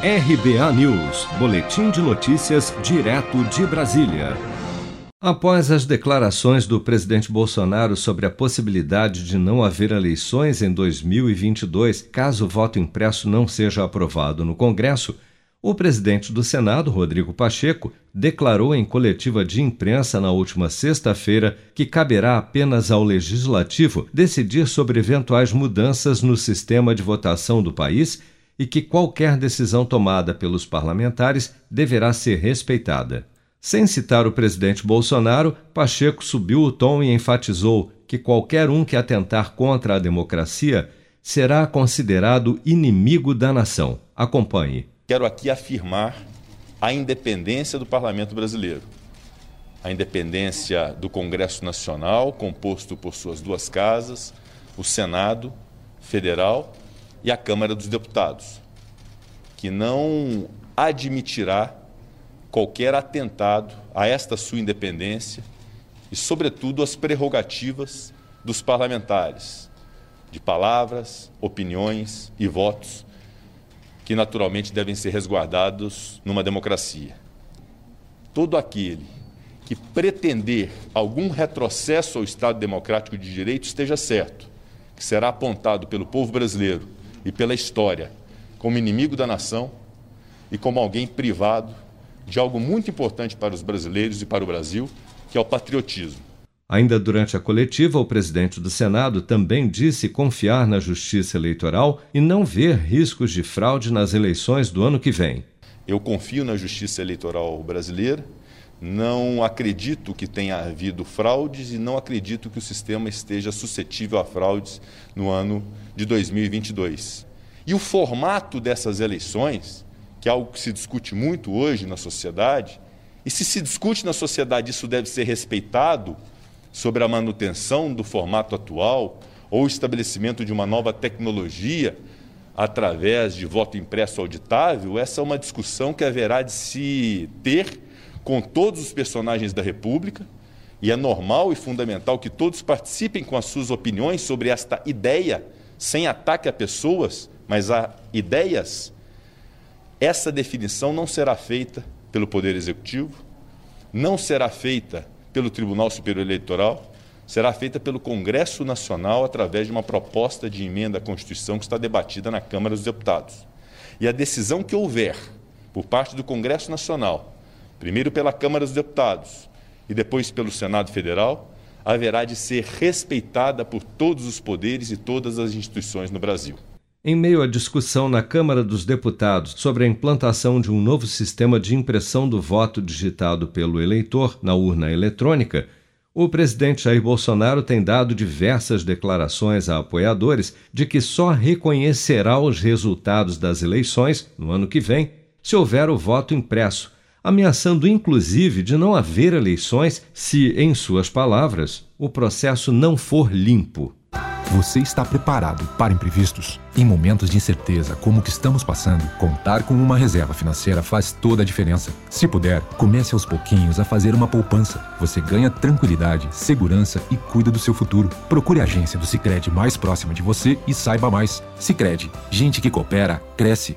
RBA News, Boletim de Notícias, direto de Brasília. Após as declarações do presidente Bolsonaro sobre a possibilidade de não haver eleições em 2022, caso o voto impresso não seja aprovado no Congresso, o presidente do Senado, Rodrigo Pacheco, declarou em coletiva de imprensa na última sexta-feira que caberá apenas ao legislativo decidir sobre eventuais mudanças no sistema de votação do país e que qualquer decisão tomada pelos parlamentares deverá ser respeitada. Sem citar o presidente Bolsonaro, Pacheco subiu o tom e enfatizou que qualquer um que atentar contra a democracia será considerado inimigo da nação. Acompanhe. Quero aqui afirmar a independência do parlamento brasileiro. A independência do Congresso Nacional, composto por suas duas casas, o Senado Federal e a Câmara dos Deputados, que não admitirá qualquer atentado a esta sua independência e, sobretudo, as prerrogativas dos parlamentares, de palavras, opiniões e votos, que naturalmente devem ser resguardados numa democracia. Todo aquele que pretender algum retrocesso ao Estado Democrático de Direito esteja certo, que será apontado pelo povo brasileiro e pela história como inimigo da nação e como alguém privado de algo muito importante para os brasileiros e para o Brasil, que é o patriotismo. Ainda durante a coletiva, o presidente do Senado também disse confiar na justiça eleitoral e não ver riscos de fraude nas eleições do ano que vem. Eu confio na justiça eleitoral brasileira, não acredito que tenha havido fraudes e não acredito que o sistema esteja suscetível a fraudes no ano de 2022. E o formato dessas eleições, que é algo que se discute muito hoje na sociedade, e se se discute na sociedade isso deve ser respeitado sobre a manutenção do formato atual ou estabelecimento de uma nova tecnologia através de voto impresso auditável, essa é uma discussão que haverá de se ter com todos os personagens da República, e é normal e fundamental que todos participem com as suas opiniões sobre esta ideia, sem ataque a pessoas, mas a ideias. Essa definição não será feita pelo Poder Executivo, não será feita pelo Tribunal Superior Eleitoral, será feita pelo Congresso Nacional através de uma proposta de emenda à Constituição que está debatida na Câmara dos Deputados. E a decisão que houver por parte do Congresso Nacional primeiro pela Câmara dos Deputados e depois pelo Senado Federal, haverá de ser respeitada por todos os poderes e todas as instituições no Brasil. Em meio à discussão na Câmara dos Deputados sobre a implantação de um novo sistema de impressão do voto digitado pelo eleitor na urna eletrônica, o presidente Jair Bolsonaro tem dado diversas declarações a apoiadores de que só reconhecerá os resultados das eleições, no ano que vem, se houver o voto impresso ameaçando inclusive de não haver eleições se, em suas palavras, o processo não for limpo. Você está preparado para imprevistos? Em momentos de incerteza como o que estamos passando, contar com uma reserva financeira faz toda a diferença. Se puder, comece aos pouquinhos a fazer uma poupança. Você ganha tranquilidade, segurança e cuida do seu futuro. Procure a agência do Sicredi mais próxima de você e saiba mais. Sicredi, gente que coopera cresce